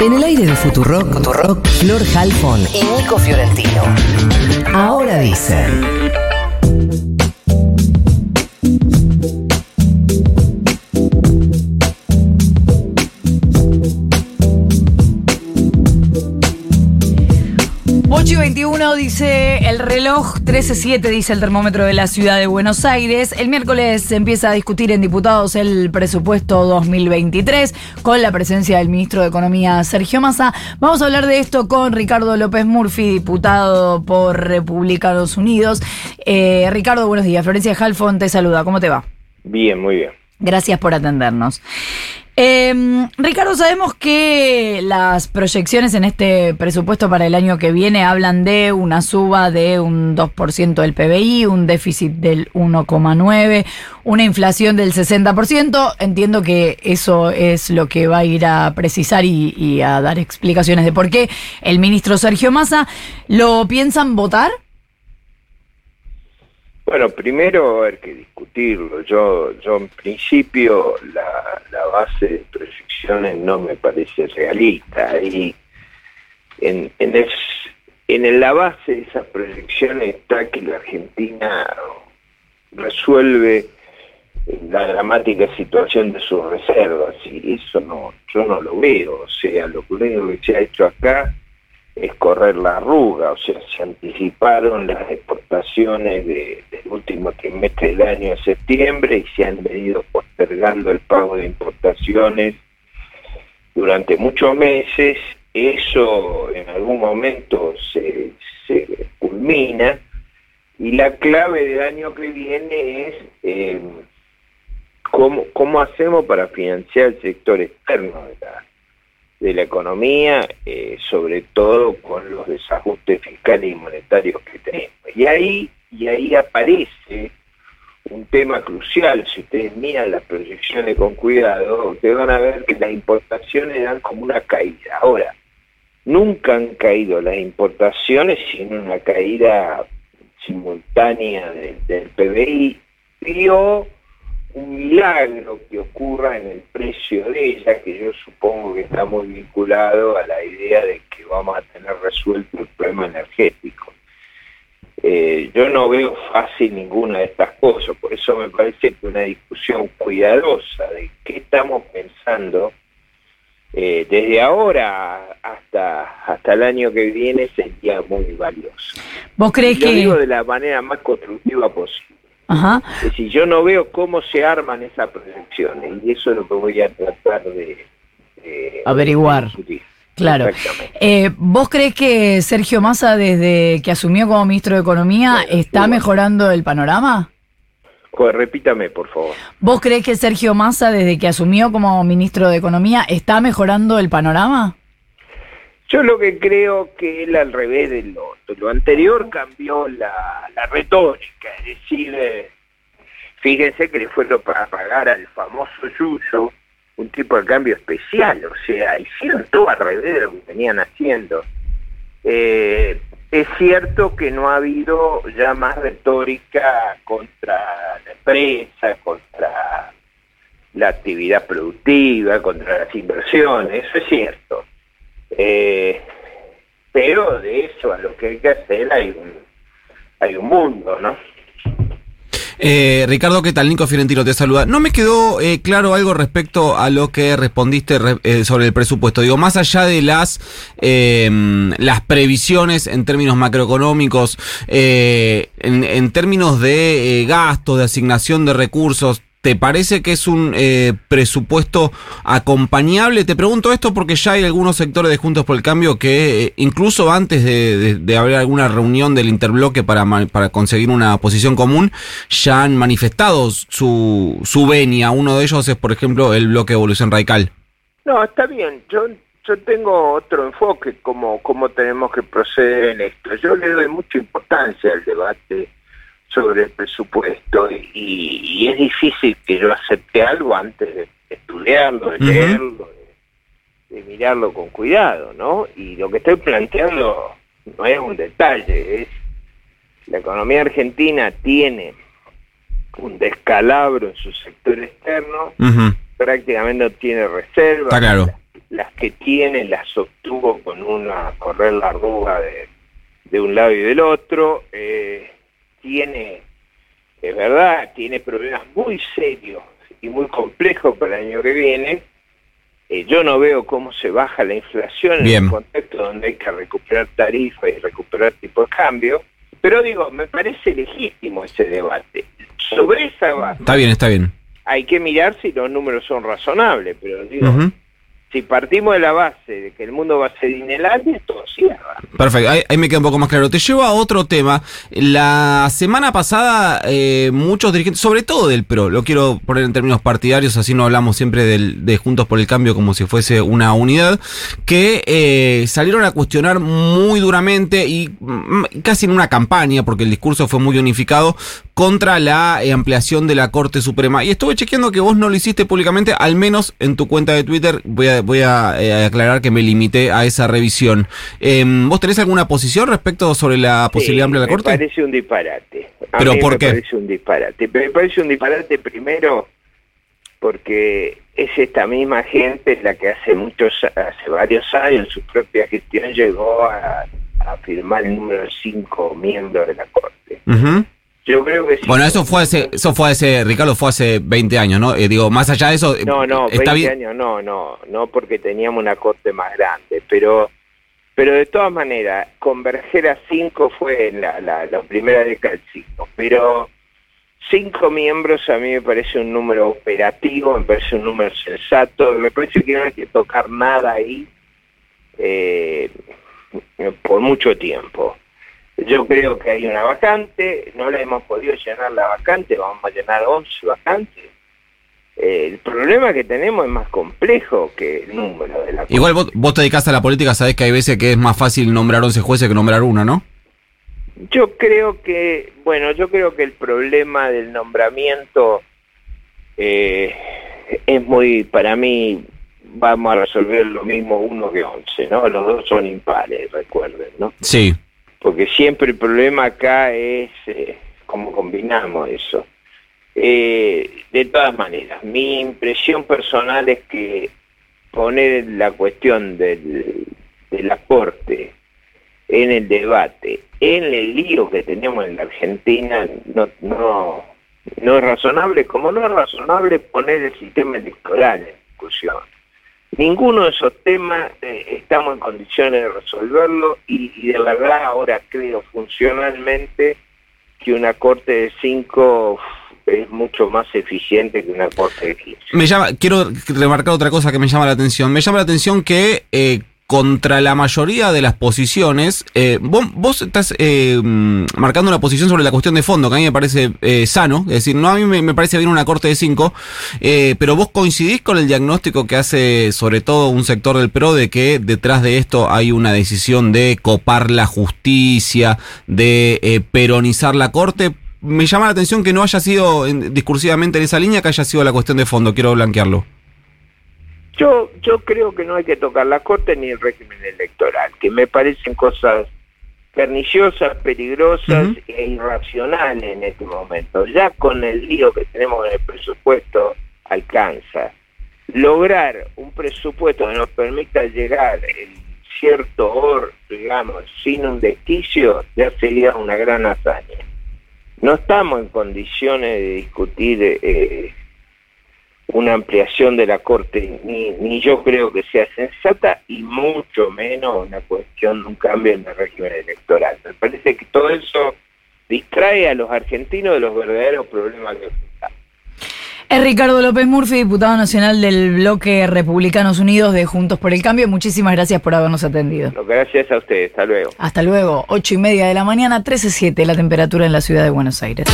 En el aire de Futurock, Futurock, Flor Halfon y Nico Fiorentino. Ahora dicen. Y 21 dice el reloj, 13.7 dice el termómetro de la ciudad de Buenos Aires. El miércoles se empieza a discutir en diputados el presupuesto 2023 con la presencia del ministro de Economía Sergio Massa. Vamos a hablar de esto con Ricardo López Murphy, diputado por Republicanos Unidos. Eh, Ricardo, buenos días. Florencia Halfon te saluda. ¿Cómo te va? Bien, muy bien. Gracias por atendernos. Eh, Ricardo, sabemos que las proyecciones en este presupuesto para el año que viene hablan de una suba de un 2% del PBI, un déficit del 1,9%, una inflación del 60%. Entiendo que eso es lo que va a ir a precisar y a dar explicaciones de por qué el ministro Sergio Massa lo piensan votar. Bueno, primero hay que discutirlo. Yo, yo en principio la, la base de proyecciones no me parece realista. Y en, en, el, en la base de esas proyecciones está que la Argentina resuelve la dramática situación de sus reservas y eso no, yo no lo veo. O sea, lo que se ha hecho acá es correr la arruga, o sea, se anticiparon las exportaciones de, del último trimestre del año de septiembre y se han venido postergando el pago de importaciones durante muchos meses. Eso en algún momento se, se culmina y la clave del año que viene es eh, cómo, cómo hacemos para financiar el sector externo de la de la economía, eh, sobre todo con los desajustes fiscales y monetarios que tenemos. Y ahí, y ahí aparece un tema crucial, si ustedes miran las proyecciones con cuidado, ustedes van a ver que las importaciones dan como una caída. Ahora, nunca han caído las importaciones sin una caída simultánea del, del PBI, pero un milagro que ocurra en el precio de ella, que yo supongo que está muy vinculado a la idea de que vamos a tener resuelto el problema energético. Eh, yo no veo fácil ninguna de estas cosas, por eso me parece que una discusión cuidadosa de qué estamos pensando eh, desde ahora hasta hasta el año que viene sería muy valioso. ¿Vos crees yo que digo de la manera más constructiva posible? Ajá. Es decir, yo no veo cómo se arman esas proyecciones y eso es lo que voy a tratar de, de Averiguar. discutir. Claro. Eh, ¿Vos crees que Sergio Massa, desde que asumió como ministro de Economía, Bueno, está mejorando el panorama? Repítame, por favor. ¿Vos crees que Sergio Massa, desde que asumió como ministro de Economía, está mejorando el panorama? Yo lo que creo que él al revés de lo, lo anterior cambió la, la retórica, es decir, eh, fíjense que le fueron para pagar al famoso Yuyo un tipo de cambio especial, o sea, hicieron todo al revés de lo que venían haciendo. Eh, es cierto que no ha habido ya más retórica contra la empresa, contra la actividad productiva, contra las inversiones, eso es cierto. Eh, pero de eso a lo que hay que hacer hay un, hay un mundo, ¿no? Eh, Ricardo, ¿qué tal? Nico Fiorentino te saluda. No me quedó eh, claro algo respecto a lo que respondiste re- eh, sobre el presupuesto. Digo, más allá de las eh, las previsiones en términos macroeconómicos, eh, en, en términos de eh, gastos, de asignación de recursos, ¿Te parece que es un eh, presupuesto acompañable? Te pregunto esto porque ya hay algunos sectores de Juntos por el Cambio que eh, incluso antes de, de- de haber alguna reunión del interbloque para, para conseguir una posición común, ya han manifestado su, su venia. Uno de ellos es, por ejemplo, el bloque Evolución Radical. No, está bien. Yo yo tengo otro enfoque como cómo tenemos que proceder en esto. Yo le doy mucha importancia al debate sobre el presupuesto y, y es difícil que yo acepte algo antes de estudiarlo, de leerlo, de, de mirarlo con cuidado, ¿no? Y lo que estoy planteando no es un detalle, es la economía argentina tiene un descalabro en su sector externo, prácticamente no tiene reservas. Las que tiene las obtuvo con una correr la arruga de, de un lado y del otro, eh, tiene, es verdad, tiene problemas muy serios y muy complejos para el año que viene. Eh, yo no veo cómo se baja la inflación Bien. en un contexto donde hay que recuperar tarifas y recuperar tipo de cambio, pero digo, me parece legítimo ese debate. Sobre esa base Está bien, está bien. hay que mirar si los números son razonables, pero digo. Si partimos de la base de que el mundo va a ser inelable, todo cierra. Perfecto, ahí, ahí me queda un poco más claro. Te llevo a otro tema. La semana pasada, eh, muchos dirigentes, sobre todo del PRO, lo quiero poner en términos partidarios, así no hablamos siempre del- de Juntos por el Cambio como si fuese una unidad, que eh, salieron a cuestionar muy duramente y mm, casi en una campaña, porque el discurso fue muy unificado, contra la eh, ampliación de la Corte Suprema. Y estuve chequeando que vos no lo hiciste públicamente, al menos en tu cuenta de Twitter. Voy a, voy a eh, aclarar que me limité a esa revisión. Em, ¿Vos tenés alguna posición respecto sobre la posibilidad Sí, de la me Corte? parece un disparate. A ¿Pero mí por me qué? parece un disparate. Me parece un disparate primero porque es esta misma gente la que hace muchos, hace varios años en su propia gestión llegó a, a firmar el número de cinco miembros de la Corte. Ujú. Yo creo que sí. Bueno, eso fue hace, eso fue hace, Ricardo, fue hace 20 años, ¿no? Eh, digo, más allá de eso, eh, No, no, está 20 bien. años no, no, no porque teníamos una corte más grande, pero pero de todas maneras, converger a cinco fue la, la, la primera década del siglo, pero cinco miembros a mí me parece un número operativo, me parece un número sensato, me parece que no hay que tocar nada ahí eh, por mucho tiempo. Yo creo que hay una vacante, no la hemos podido llenar la vacante, vamos a llenar 11 vacantes. Eh, el problema que tenemos es más complejo que el número de la Igual vos, vos te dedicás a la política, sabés que hay veces que es más fácil nombrar 11 jueces que nombrar uno, ¿no? Yo creo que, bueno, yo creo que el problema del nombramiento eh, es muy, para mí, vamos a resolver lo mismo uno que once, ¿no? Los dos son impares, recuerden, ¿no? Sí. Porque siempre el problema acá es eh, cómo combinamos eso. Eh, de todas maneras, mi impresión personal es que poner la cuestión del, de la Corte en el debate, en el lío que tenemos en la Argentina, no, no, no es razonable, como no es razonable poner el sistema electoral en discusión. Ninguno de esos temas eh, estamos en condiciones de resolverlo y, y de verdad ahora creo funcionalmente que una corte de cinco es mucho más eficiente que una corte de 15. Me llama, quiero remarcar otra cosa que me llama la atención. Me llama la atención que eh, contra la mayoría de las posiciones, eh, vos, vos estás eh, mm, marcando una posición sobre la cuestión de fondo, que a mí me parece eh, sano, es decir, no a mí me, parece bien una corte de cinco, pero vos coincidís con el diagnóstico que hace sobre todo un sector del PRO de que detrás de esto hay una decisión de copar la justicia, de peronizar la corte. Me llama la atención que no haya sido en- discursivamente en esa línea, que haya sido la cuestión de fondo, quiero blanquearlo. Yo, yo creo que no hay que tocar la corte ni el régimen electoral, que me parecen cosas perniciosas, peligrosas e irracionales en este momento. Ya con el lío que tenemos en el presupuesto alcanza. Lograr un presupuesto que nos permita llegar en cierto or, digamos, sin un desquicio, ya sería una gran hazaña. No estamos en condiciones de discutir eh, una ampliación de la Corte, ni, ni yo creo que sea sensata, y mucho menos una cuestión de un cambio en el régimen electoral. Me parece que todo eso distrae a los argentinos de los verdaderos problemas que enfrentamos. Es Ricardo López Murphy, diputado nacional del bloque Republicanos Unidos de Juntos por el Cambio. Muchísimas gracias por habernos atendido. Gracias a ustedes, hasta luego. Hasta luego, ocho y media de la mañana, 13.07 la temperatura en la ciudad de Buenos Aires.